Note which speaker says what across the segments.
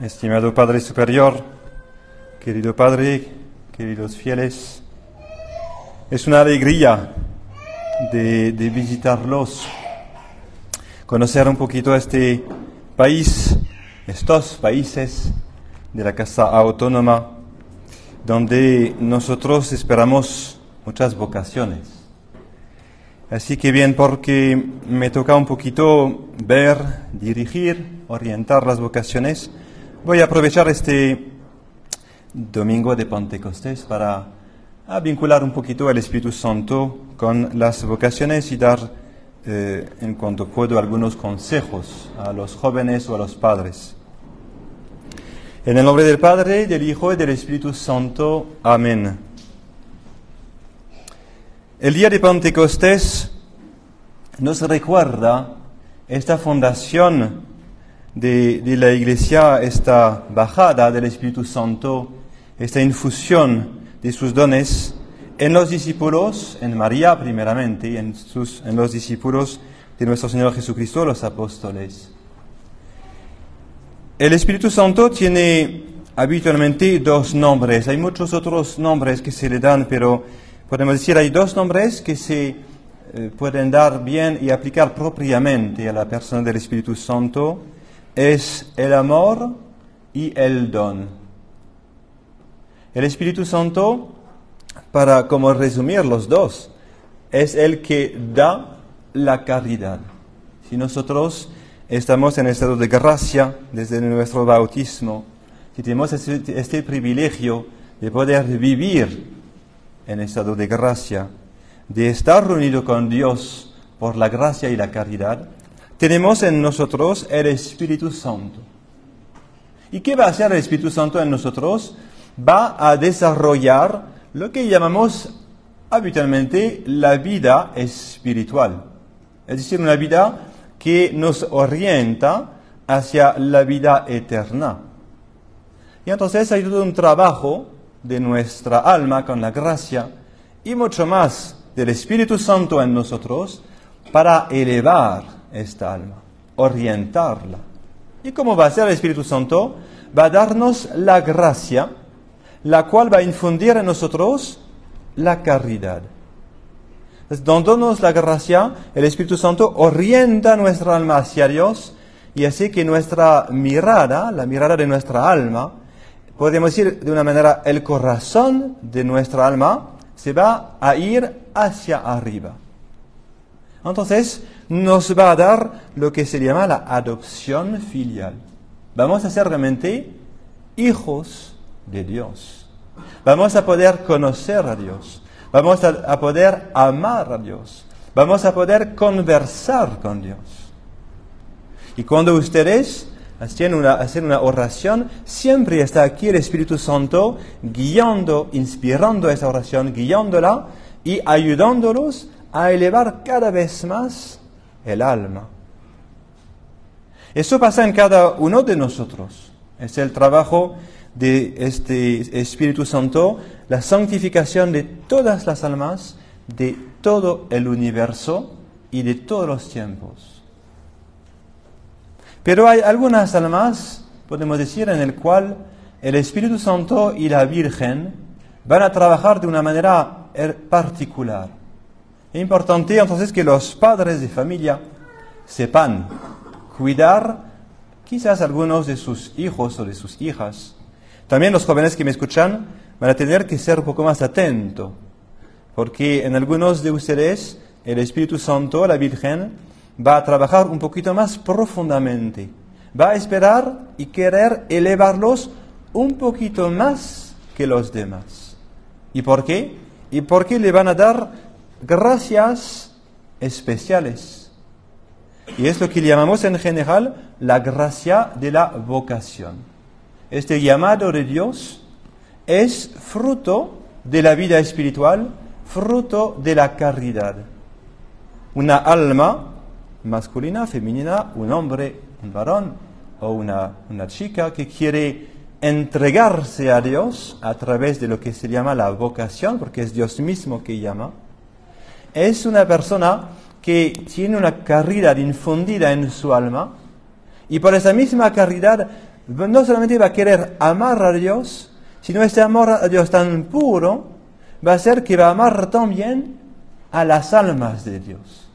Speaker 1: Estimado Padre Superior, querido Padre, queridos fieles, es una alegría de, visitarlos, conocer un poquito este país, estos países de la Casa Autónoma, donde nosotros esperamos muchas vocaciones. Así que bien, porque me toca un poquito ver, dirigir, orientar las vocaciones, voy a aprovechar este domingo de Pentecostés para vincular un poquito el Espíritu Santo con las vocaciones y dar, eh, en cuanto puedo, algunos consejos a los jóvenes o a los padres. En el nombre del Padre, del Hijo y del Espíritu Santo. Amén. El día de Pentecostés nos recuerda esta fundación de, la Iglesia, esta bajada del Espíritu Santo, esta infusión de sus dones en los discípulos, en María primeramente, y en, sus, en los discípulos de nuestro Señor Jesucristo, los apóstoles. El Espíritu Santo tiene habitualmente dos nombres. Hay muchos otros nombres que se le dan, pero podemos decir hay dos nombres que se eh, pueden dar bien y aplicar propiamente a la persona del Espíritu Santo es el amor y el don. El Espíritu Santo, para como resumir los dos, es el que da la caridad. Si nosotros estamos en estado de gracia desde nuestro bautismo, si tenemos este, este privilegio de poder vivir en estado de gracia, de estar reunido con Dios por la gracia y la caridad, tenemos en nosotros el Espíritu Santo. ¿Y qué va a hacer el Espíritu Santo en nosotros? Va a desarrollar lo que llamamos habitualmente la vida espiritual. Es decir, una vida que nos orienta hacia la vida eterna. Y entonces hay todo un trabajo de nuestra alma con la gracia y mucho más del Espíritu Santo en nosotros para elevar esta alma, orientarla. ¿Y cómo va a ser el Espíritu Santo? Va a darnos la gracia, la cual va a infundir en nosotros la caridad. dándonos la gracia, el Espíritu Santo orienta nuestra alma hacia Dios y así que nuestra mirada, la mirada de nuestra alma, podemos decir de una manera, el corazón de nuestra alma se va a ir hacia arriba. Entonces, nos va a dar lo que se llama la adopción filial. Vamos a ser realmente hijos de Dios. Vamos a poder conocer a Dios. Vamos a, poder amar a Dios. Vamos a poder conversar con Dios. Y cuando ustedes hacen una, hacen una oración, siempre está aquí el Espíritu Santo guiando, inspirando esa oración, guiándola y ayudándolos a elevar cada vez más el alma. Eso pasa en cada uno de nosotros. Es el trabajo de este Espíritu Santo, la santificación de todas las almas, de todo el universo y de todos los tiempos. Pero hay algunas almas, podemos decir, en el cual el Espíritu Santo y la Virgen van a trabajar de una manera er, particular. Es importante entonces que los padres de familia sepan cuidar quizás algunos de sus hijos o de sus hijas. También los jóvenes que me escuchan van a tener que ser un poco más atentos, porque en algunos de ustedes el Espíritu Santo, la Virgen, va a trabajar un poquito más profundamente. Va a esperar y querer elevarlos un poquito más que los demás. ¿Y por qué? Y porque le van a dar gracias especiales. Y es lo que llamamos en general la gracia de la vocación. Este llamado de Dios es fruto de la vida espiritual, fruto de la caridad. Una alma masculina, femenina, un hombre, un varón o una, una chica que quiere entregarse a Dios a través de lo que se llama la vocación, porque es Dios mismo que llama, es una persona que tiene una caridad infundida en su alma y por esa misma caridad no solamente va a querer amar a Dios, sino este amor a Dios tan puro va a ser que va a amar también a las almas de Dios.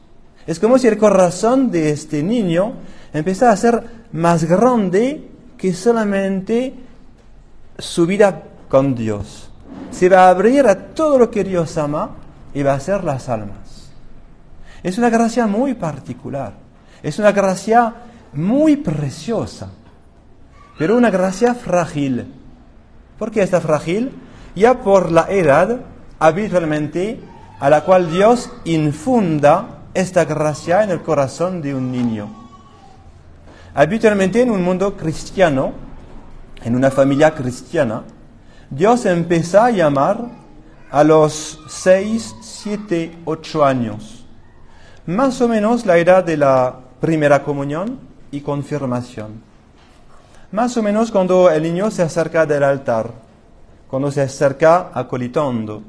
Speaker 1: Es como si el corazón de este niño empezara a ser más grande que solamente su vida con Dios. Se va a abrir a todo lo que Dios ama y va a ser las almas. Es una gracia muy particular. Es una gracia muy preciosa, pero una gracia frágil. ¿Por qué está frágil? Ya por la edad habitualmente a la cual Dios infunda esta gracia en el corazón de un niño. Habitualmente en un mundo cristiano, en una familia cristiana, Dios empieza a llamar a los 6, 7, 8 años, más o menos la edad de la primera comunión y confirmación. Más o menos cuando el niño se acerca del altar, cuando se acerca acolitando.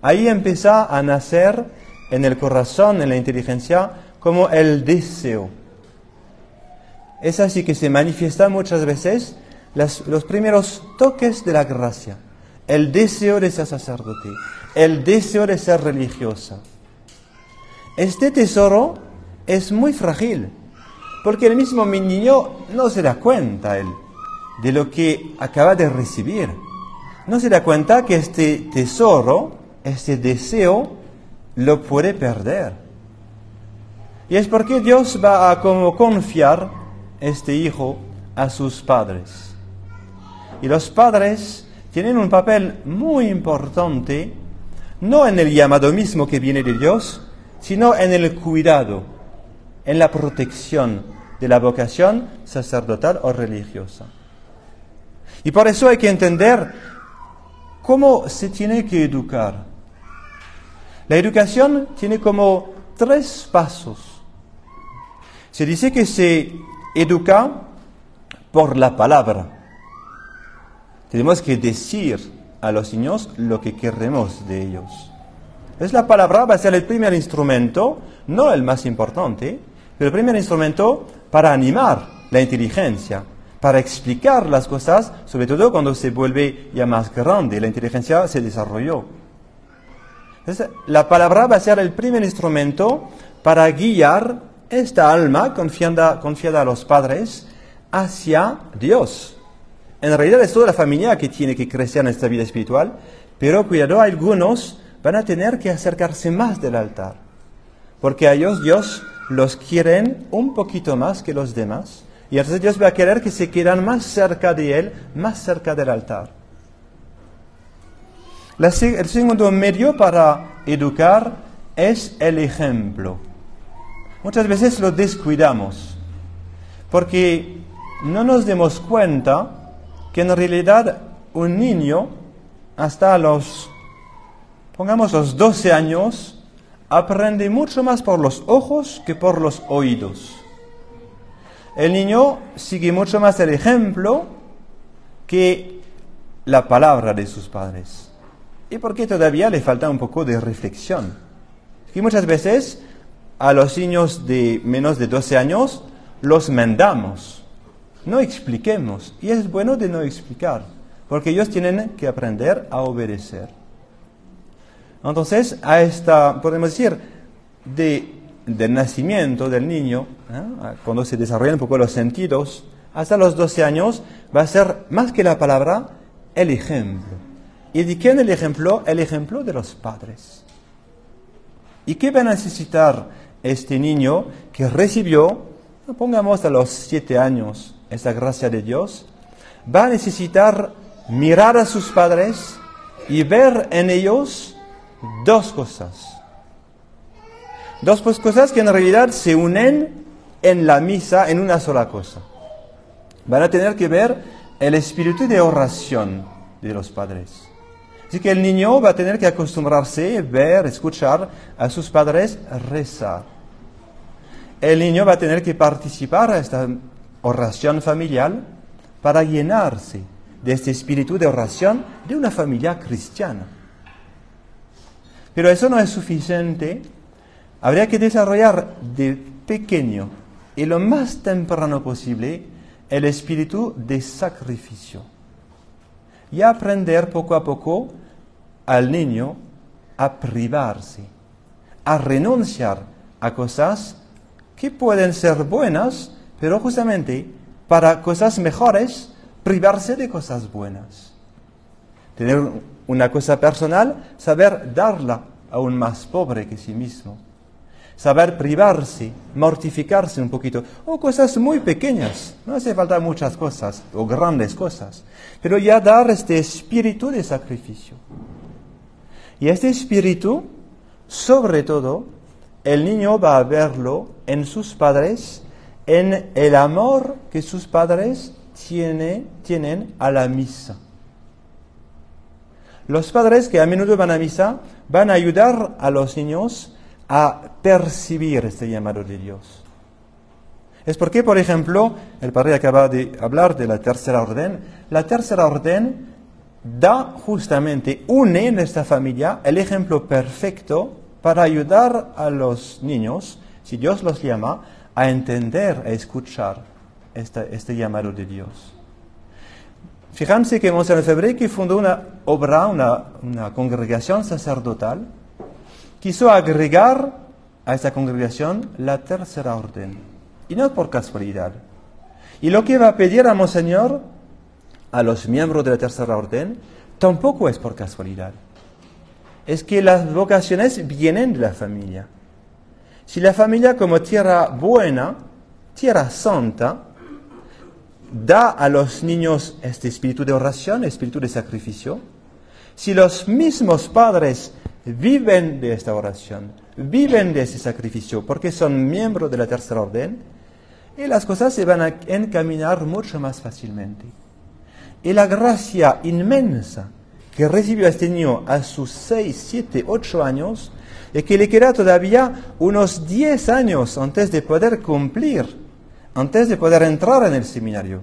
Speaker 1: Ahí empieza a nacer en el corazón, en la inteligencia, como el deseo. Es así que se manifiesta muchas veces los primeros toques de la gracia. El deseo de ser sacerdote, el deseo de ser religiosa. Este tesoro es muy frágil porque el mismo mi niño no se da cuenta él de lo que acaba de recibir. No se da cuenta que este tesoro, este deseo, lo puede perder. Y es porque Dios va a confiar este hijo a sus padres. Y los padres tienen un papel muy importante, no en el llamado mismo que viene de Dios, sino en el cuidado en la protección de la vocación sacerdotal o religiosa. Y por eso hay que entender cómo se tiene que educar. La educación tiene como tres pasos. Se dice que se educa por la palabra. Tenemos que decir a los niños lo que queremos de ellos. Es la palabra va a ser el primer instrumento, no el más importante, pero el primer instrumento para animar la inteligencia, para explicar las cosas, sobre todo cuando se vuelve ya más grande, la inteligencia se desarrolló. La palabra va a ser el primer instrumento para guiar esta alma confiada, confiada a los padres hacia Dios. En realidad es toda la familia que tiene que crecer en esta vida espiritual, pero cuidado, algunos van a tener que acercarse más del altar, porque a ellos Dios los quieren un poquito más que los demás. Y entonces Dios va a querer que se quedan más cerca de Él, más cerca del altar. el segundo medio para educar es el ejemplo. Muchas veces lo descuidamos, porque no nos demos cuenta en realidad un niño hasta los, pongamos los 12 años, aprende mucho más por los ojos que por los oídos. El niño sigue mucho más el ejemplo que la palabra de sus padres. Y porque todavía le falta un poco de reflexión. Y muchas veces a los niños de menos de 12 años los mandamos, no expliquemos. Y es bueno de no explicar, porque ellos tienen que aprender a obedecer. Entonces, a esta, podemos decir, de, del nacimiento del niño, ¿eh? cuando se desarrollan un poco los sentidos, hasta los 12 años, va a ser más que la palabra, el ejemplo. ¿Y de quién el ejemplo? El ejemplo de los padres. ¿Y qué va a necesitar este niño que recibió, pongamos a los 7 años, esa gracia de Dios? Va a necesitar mirar a sus padres y ver en ellos dos cosas. Dos pues, cosas que en realidad se unen en la misa en una sola cosa. Van a tener que ver el espíritu de oración de los padres. Así que el niño va a tener que acostumbrarse, ver, escuchar a sus padres rezar. El niño va a tener que participar a esta oración familiar para llenarse de este espíritu de oración de una familia cristiana. Pero eso no es suficiente. Habría que desarrollar de pequeño y lo más temprano posible el espíritu de sacrificio y aprender poco a poco al niño a privarse, a renunciar a cosas que pueden ser buenas, pero justamente para cosas mejores, privarse de cosas buenas. Tener una cosa personal, saber darla a un más pobre que sí mismo. Saber privarse, mortificarse un poquito, o cosas muy pequeñas, no hace falta muchas cosas, o grandes cosas, pero ya dar este espíritu de sacrificio. Y este espíritu, sobre todo, el niño va a verlo en sus padres, en el amor que sus padres tienen a la misa. Los padres que a menudo van a misa van a ayudar a los niños a percibir este llamado de Dios. Es porque, por ejemplo, el padre acaba de hablar de la tercera orden. La tercera orden da justamente, une en esta familia el ejemplo perfecto para ayudar a los niños, si Dios los llama, a entender, a escuchar este, llamado de Dios. Fíjense que Monseñor Febré, fundó una obra, una, una congregación sacerdotal, quiso agregar a esta congregación la tercera orden, y no por casualidad. Y lo que va a pedir a Monseñor a los miembros de la tercera orden tampoco es por casualidad. Es que las vocaciones vienen de la familia. Si la familia como tierra buena, tierra santa, da a los niños este espíritu de oración, espíritu de sacrificio, si los mismos padres viven de esta oración, viven de ese sacrificio, porque son miembros de la tercera orden, y las cosas se van a encaminar mucho más fácilmente. Y la gracia inmensa que recibió este niño a sus 6, 7, 8 años, y que le queda todavía unos 10 años antes de poder cumplir, antes de poder entrar en el seminario.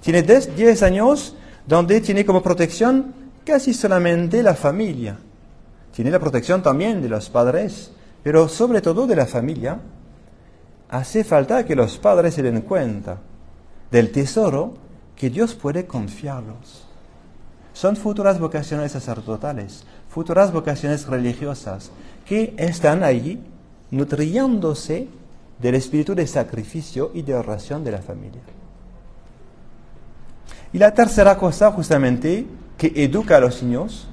Speaker 1: Tiene 10 años donde tiene como protección casi solamente la familia. Tiene la protección también de los padres, pero sobre todo de la familia. Hace falta que los padres se den cuenta del tesoro que Dios puede confiarlos. Son futuras vocaciones sacerdotales, futuras vocaciones religiosas, que están allí nutriéndose del espíritu de sacrificio y de oración de la familia. Y la tercera cosa, justamente, que educa a los niños,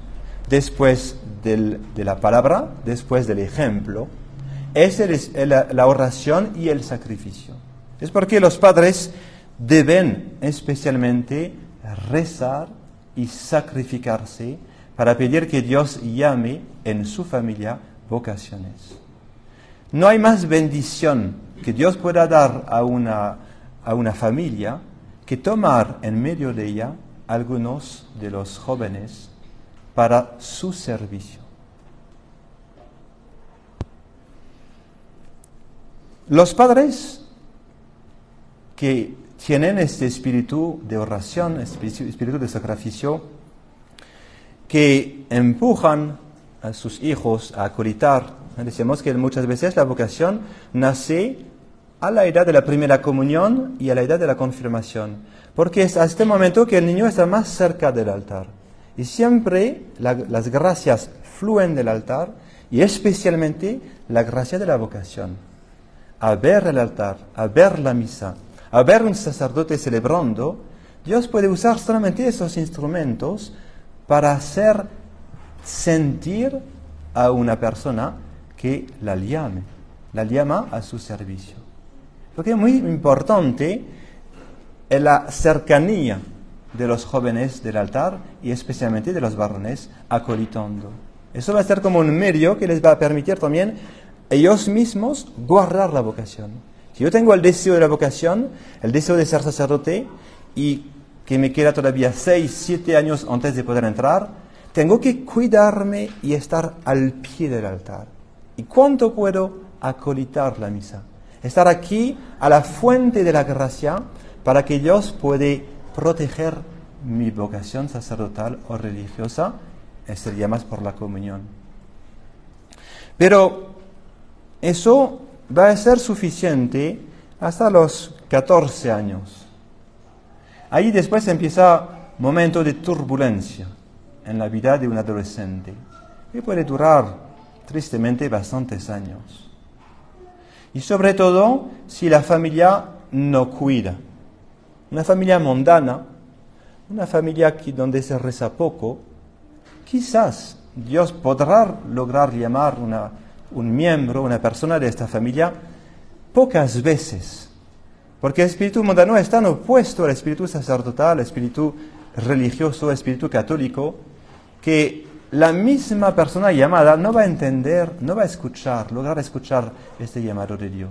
Speaker 1: después de la palabra, después del ejemplo, es la oración y el sacrificio. Es porque los padres deben especialmente rezar y sacrificarse para pedir que Dios llame en su familia vocaciones. No hay más bendición que Dios pueda dar a una, a una familia que tomar en medio de ella algunos de los jóvenes para su servicio. Los padres que tienen este espíritu de oración, espíritu de sacrificio, que empujan a sus hijos a acolitar. Decimos que muchas veces la vocación nace a la edad de la primera comunión y a la edad de la confirmación, porque es a este momento que el niño está más cerca del altar. Y siempre las gracias fluyen del altar y especialmente la gracia de la vocación. A ver el altar, a ver la misa, a ver un sacerdote celebrando, Dios puede usar solamente esos instrumentos para hacer sentir a una persona que la llame, la llama a su servicio. Porque es muy importante la cercanía de los jóvenes del altar y especialmente de los varones acolitando. Eso va a ser como un medio que les va a permitir también ellos mismos guardar la vocación. Si yo tengo el deseo de la vocación, el deseo de ser sacerdote y que me queda todavía 6, 7 años antes de poder entrar, tengo que cuidarme y estar al pie del altar. ¿Y cuánto puedo acolitar la misa? Estar aquí a la fuente de la gracia para que Dios puede proteger mi vocación sacerdotal o religiosa, sería más por la comunión. Pero eso va a ser suficiente hasta los 14 años. Ahí después empieza momento de turbulencia en la vida de un adolescente que puede durar tristemente bastantes años. Y sobre todo si la familia no cuida. Una familia mundana, una familia donde se reza poco, quizás Dios podrá lograr llamar una, un miembro, una persona de esta familia, pocas veces. Porque el espíritu mundano está opuesto al espíritu sacerdotal, al espíritu religioso, al espíritu católico, que la misma persona llamada no va a entender, no va a escuchar, lograr escuchar este llamado de Dios.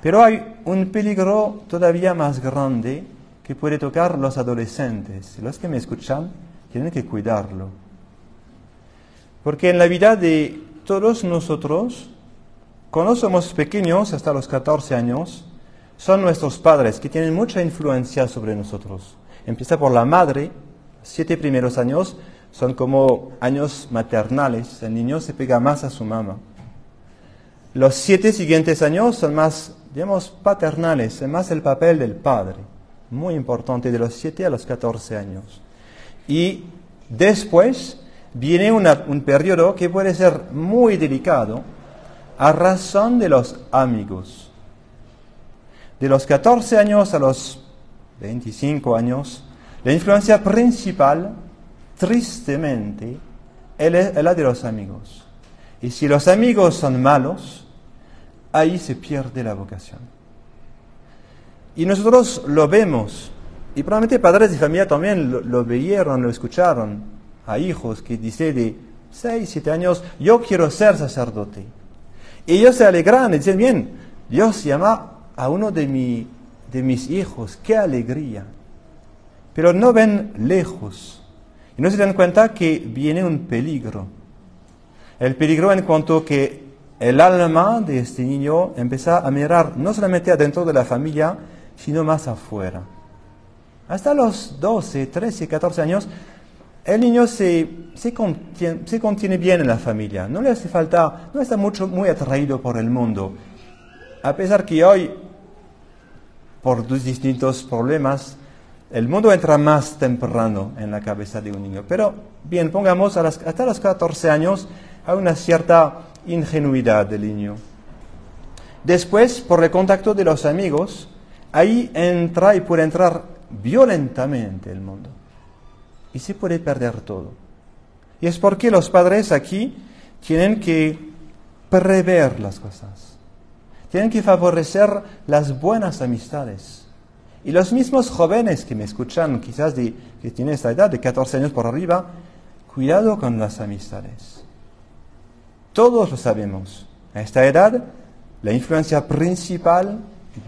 Speaker 1: Pero hay un peligro todavía más grande que puede tocar los adolescentes. Los que me escuchan tienen que cuidarlo. Porque en la vida de todos nosotros, cuando somos pequeños, hasta los 14 años, son nuestros padres que tienen mucha influencia sobre nosotros. Empieza por la madre, siete primeros años son como años maternales, el niño se pega más a su mamá. Los siete siguientes años son más, digamos, paternales, es más el papel del padre, muy importante, de los siete a los 14 años. Y después viene un periodo que puede ser muy delicado a razón de los amigos. De los 14 años a los 25 años, la influencia principal, tristemente, es la de los amigos. Y si los amigos son malos, ahí se pierde la vocación. Y nosotros lo vemos, y probablemente padres de familia también lo, lo lo escucharon, a hijos que dicen de 6, 7 años, yo quiero ser sacerdote. Y ellos se alegran y dicen, bien, Dios llama a uno de, mi, de mis hijos, qué alegría pero no ven lejos y no se dan cuenta que viene un peligro. El peligro en cuanto que el alma de este niño empieza a mirar no solamente adentro de la familia, sino más afuera. Hasta los 12, 13, 14 años, el niño se, se, contiene, bien en la familia, no le hace falta, no está mucho, muy atraído por el mundo. A pesar que hoy, por distintos problemas, el mundo entra más temprano en la cabeza de un niño. Pero bien, pongamos hasta los 14 años hay una cierta ingenuidad del niño. Después, por el contacto de los amigos, ahí entra y puede entrar violentamente el mundo. Y se puede perder todo. Y es porque los padres aquí tienen que prever las cosas. Tienen que favorecer las buenas amistades y los mismos jóvenes que me escuchan, quizás de, que tienen esta edad, de 14 años por arriba, cuidado con las amistades. Todos lo sabemos. A esta edad, la influencia principal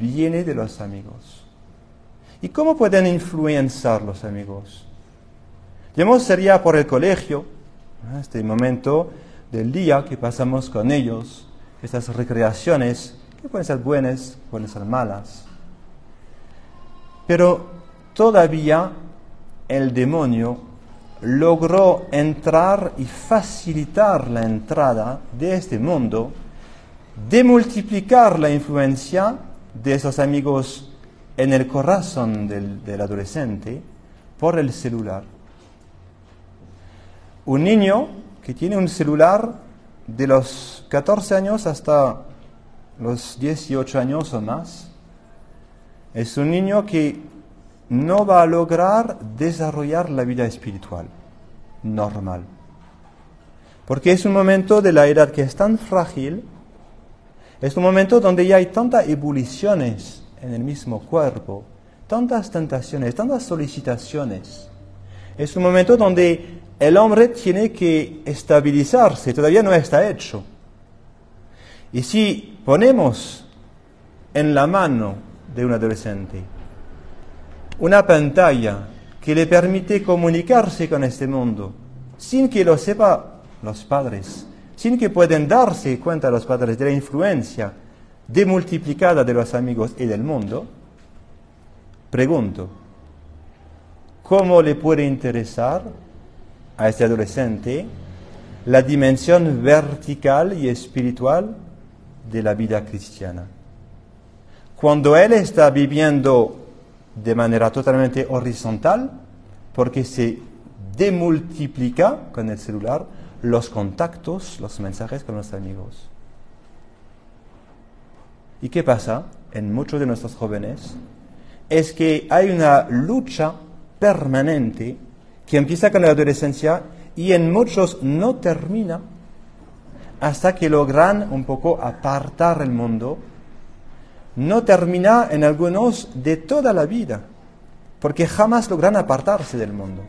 Speaker 1: viene de los amigos. ¿Y cómo pueden influenciar los amigos? Digamos, sería por el colegio, este momento del día que pasamos con ellos, estas recreaciones, que pueden ser buenas, pueden ser malas. Pero todavía el demonio logró entrar y facilitar la entrada de este mundo, de multiplicar la influencia de esos amigos en el corazón del, adolescente por el celular. Un niño que tiene un celular de los 14 años hasta los 18 años o más, es un niño que no va a lograr desarrollar la vida espiritual normal. Porque es un momento de la edad que es tan frágil, es un momento donde ya hay tantas ebulliciones en el mismo cuerpo, tantas tentaciones, tantas solicitaciones. Es un momento donde el hombre tiene que estabilizarse, todavía no está hecho. Y si ponemos en la mano de un adolescente. Una pantalla que le permite comunicarse con este mundo sin que lo sepa los padres, sin que puedan darse cuenta los padres de la influencia demultiplicada de los amigos y del mundo, pregunto, ¿cómo le puede interesar a este adolescente la dimensión vertical y espiritual de la vida cristiana? cuando él está viviendo de manera totalmente horizontal porque se demultiplica con el celular los contactos, los mensajes con los amigos. ¿Y qué pasa en muchos de nuestros jóvenes? Es que hay una lucha permanente que empieza con la adolescencia y en muchos no termina hasta que logran un poco apartar el mundo. No termina en algunos de toda la vida, porque jamás logran apartarse del mundo,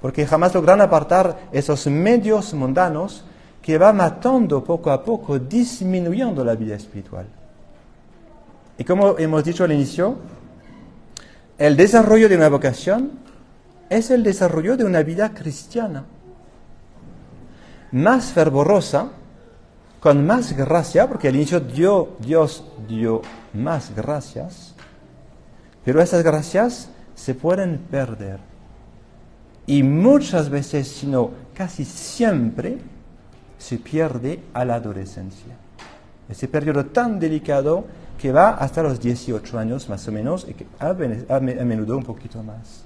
Speaker 1: porque jamás logran apartar esos medios mundanos que va matando poco a poco, disminuyendo la vida espiritual. Y como hemos dicho al inicio, el desarrollo de una vocación es el desarrollo de una vida cristiana, más fervorosa, con más gracia, porque al inicio Dios dio más gracias, pero esas gracias se pueden perder. Y muchas veces, sino casi siempre, se pierde a la adolescencia. Ese periodo tan delicado que va hasta los 18 años más o menos y que a, menudo un poquito más.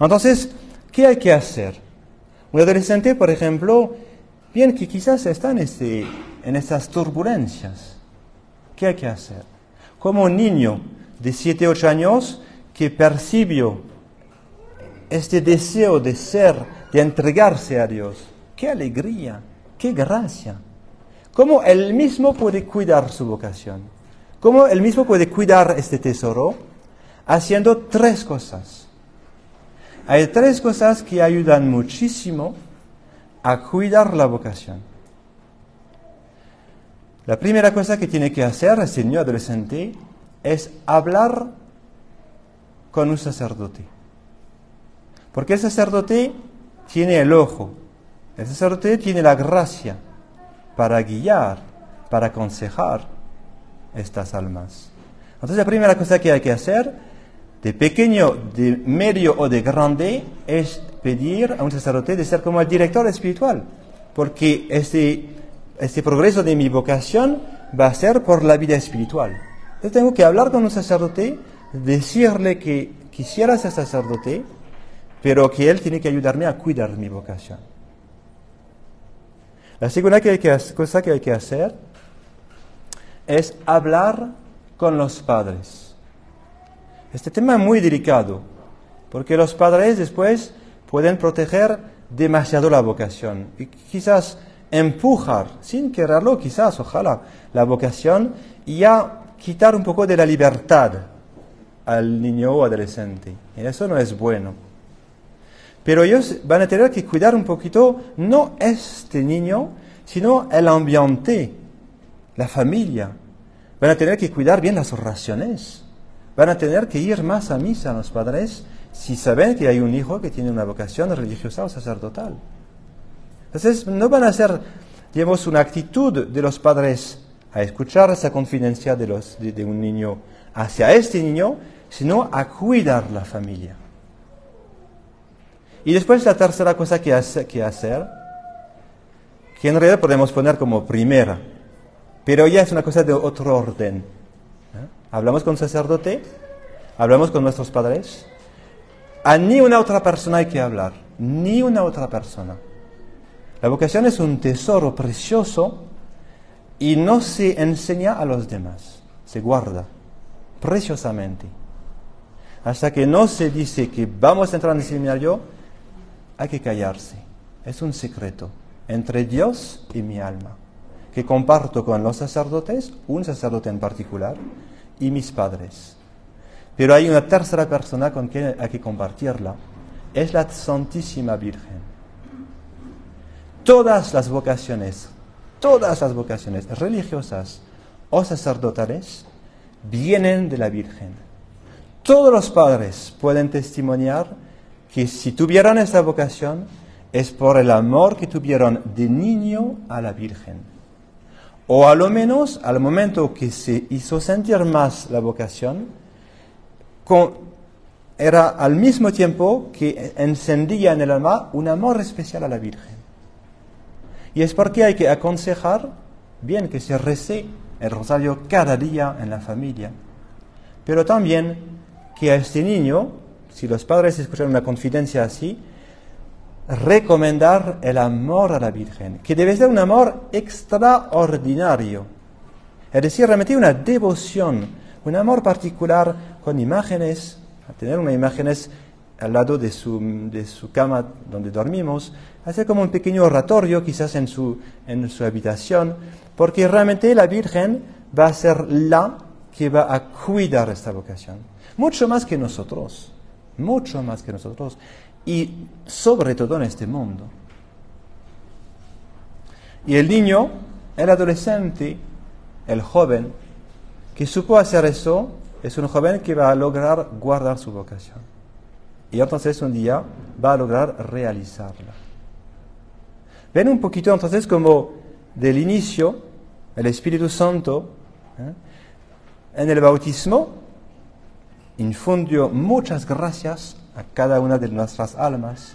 Speaker 1: Entonces, ¿qué hay que hacer? Un adolescente, por ejemplo, bien que quizás está en, este, en estas turbulencias. ¿Qué hay que hacer? Como un niño de 7, 8 años que percibió este deseo de ser, de entregarse a Dios. ¡Qué alegría! ¡Qué gracia! cómo él mismo puede cuidar su vocación, cómo él mismo puede cuidar este tesoro, haciendo tres cosas. Hay tres cosas que ayudan muchísimo a cuidar la vocación. La primera cosa que tiene que hacer este niño adolescente es hablar con un sacerdote. Porque el sacerdote tiene el ojo, el sacerdote tiene la gracia, para guiar, para aconsejar estas almas. Entonces la primera cosa que hay que hacer, de pequeño, de medio o de grande, es pedir a un sacerdote de ser como el director espiritual, porque este, este progreso de mi vocación va a ser por la vida espiritual. Yo tengo que hablar con un sacerdote, decirle que quisiera ser sacerdote, pero que él tiene que ayudarme a cuidar mi vocación. La segunda cosa que hay que hacer es hablar con los padres. Este tema es muy delicado, porque los padres después pueden proteger demasiado la vocación y quizás empujar, sin quererlo, quizás, ojalá, la vocación y ya quitar un poco de la libertad al niño o adolescente. Y eso no es bueno. Pero ellos van a tener que cuidar un poquito, no este niño, sino el ambiente, la familia. Van a tener que cuidar bien las oraciones. Van a tener que ir más a misa los padres si saben que hay un hijo que tiene una vocación religiosa o sacerdotal. Entonces, no van a ser, digamos, una actitud de los padres a escuchar esa confidencia de, los, de un niño hacia este niño, sino a cuidar la familia. Y después la tercera cosa que, que hacer, que en realidad podemos poner como primera, pero ya es una cosa de otro orden. Hablamos con sacerdote, hablamos con nuestros padres, a ni una otra persona hay que hablar, ni una otra persona. La vocación es un tesoro precioso y no se enseña a los demás, se guarda preciosamente. Hasta que no se dice que vamos a entrar en el seminario, hay que callarse. Es un secreto entre Dios y mi alma, que comparto con los sacerdotes, un sacerdote en particular, y mis padres. Pero hay una tercera persona con quien hay que compartirla, es la Santísima Virgen. Todas las vocaciones, todas las vocaciones religiosas o sacerdotales vienen de la Virgen. Todos los padres pueden testimoniar que si tuvieran esa vocación es por el amor que tuvieron de niño a la Virgen. O a lo menos al momento que se hizo sentir más la vocación, era al mismo tiempo que encendía en el alma un amor especial a la Virgen. Y es porque hay que aconsejar bien que se rece el rosario cada día en la familia, pero también que a este niño, si los padres escuchan una confidencia así, recomendar el amor a la Virgen, que debe ser un amor extraordinario. Es decir, realmente una devoción, un amor particular con imágenes, tener unas imágenes al lado de su, de su cama donde dormimos, hacer como un pequeño oratorio quizás en su, en su habitación, porque realmente la Virgen va a ser la que va a cuidar esta vocación, mucho más que nosotros, mucho más que nosotros, y sobre todo en este mundo. Y el niño, el adolescente, el joven, que supo hacer eso, es un joven que va a lograr guardar su vocación. Y entonces un día va a lograr realizarla. Ven un poquito entonces como del inicio el Espíritu Santo ¿eh? en el bautismo infundió muchas gracias a cada una de nuestras almas,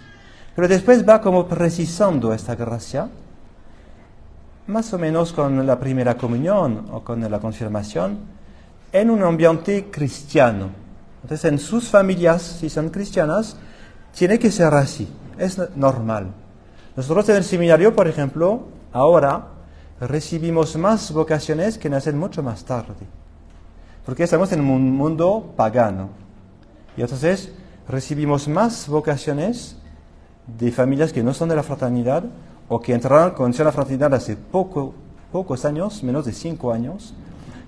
Speaker 1: pero después va como precisando esta gracia, más o menos con la primera comunión o con la confirmación, en un ambiente cristiano. Entonces, en sus familias, si son cristianas, tiene que ser así, es normal. Nosotros en el seminario, por ejemplo, ahora recibimos más vocaciones que nacen mucho más tarde, porque estamos en un mundo pagano. Y entonces recibimos más vocaciones de familias que no son de la fraternidad o que entraron con la fraternidad hace poco, pocos años, menos de cinco años,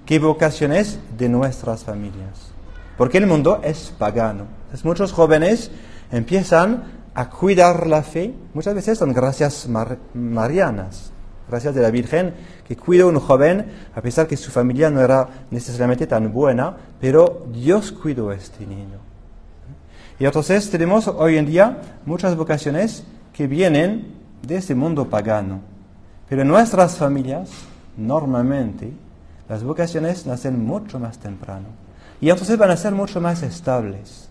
Speaker 1: que vocaciones de nuestras familias. Porque el mundo es pagano. Entonces, muchos jóvenes empiezan a cuidar la fe, muchas veces son gracias marianas, gracias de la Virgen, que cuida a un joven, a pesar que su familia no era necesariamente tan buena, pero Dios cuidó a este niño. Y entonces tenemos hoy en día muchas vocaciones que vienen de este mundo pagano. Pero en nuestras familias, normalmente, las vocaciones nacen mucho más temprano. Y entonces van a ser mucho más estables.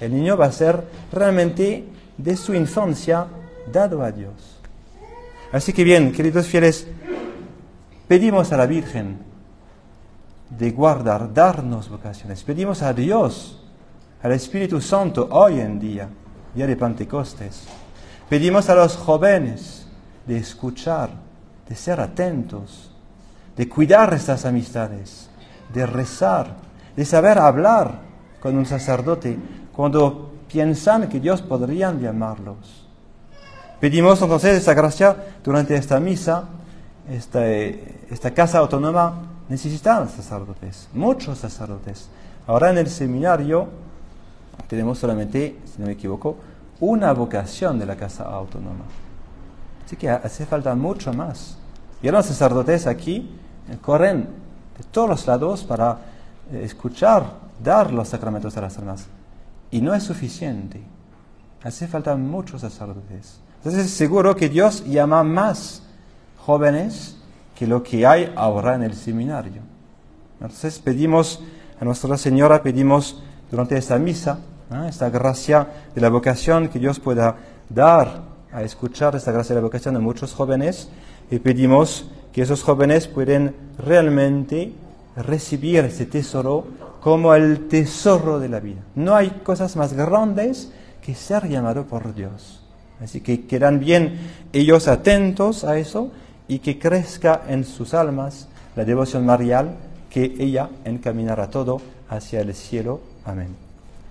Speaker 1: El niño va a ser realmente de su infancia dado a Dios. Así que bien, queridos fieles, pedimos a la Virgen de guardar, darnos vocaciones. Pedimos a Dios al Espíritu Santo hoy en día, día de Pentecostes. Pedimos a los jóvenes de escuchar, de ser atentos, de cuidar estas amistades, de rezar, de saber hablar con un sacerdote cuando piensan que Dios podría llamarlos. Pedimos entonces esta gracia durante esta misa, esta, esta casa autónoma necesita sacerdotes, muchos sacerdotes. Ahora en el seminario tenemos solamente, si no me equivoco, una vocación de la Casa Autónoma. Así que hace falta mucho más. Y los sacerdotes aquí eh, corren de todos los lados para eh, escuchar, dar los sacramentos a las almas. Y no es suficiente. Hace falta muchos sacerdotes. Entonces seguro que Dios llama más jóvenes que lo que hay ahora en el seminario. Entonces pedimos a Nuestra Señora, pedimos durante esta misa, esta gracia de la vocación que Dios pueda dar a escuchar esta gracia de la vocación a muchos jóvenes y pedimos que esos jóvenes puedan realmente recibir ese tesoro como el tesoro de la vida. No hay cosas más grandes que ser llamado por Dios. Así que quedan bien ellos atentos a eso y que crezca en sus almas la devoción marial que ella encaminará todo hacia el cielo. Amén.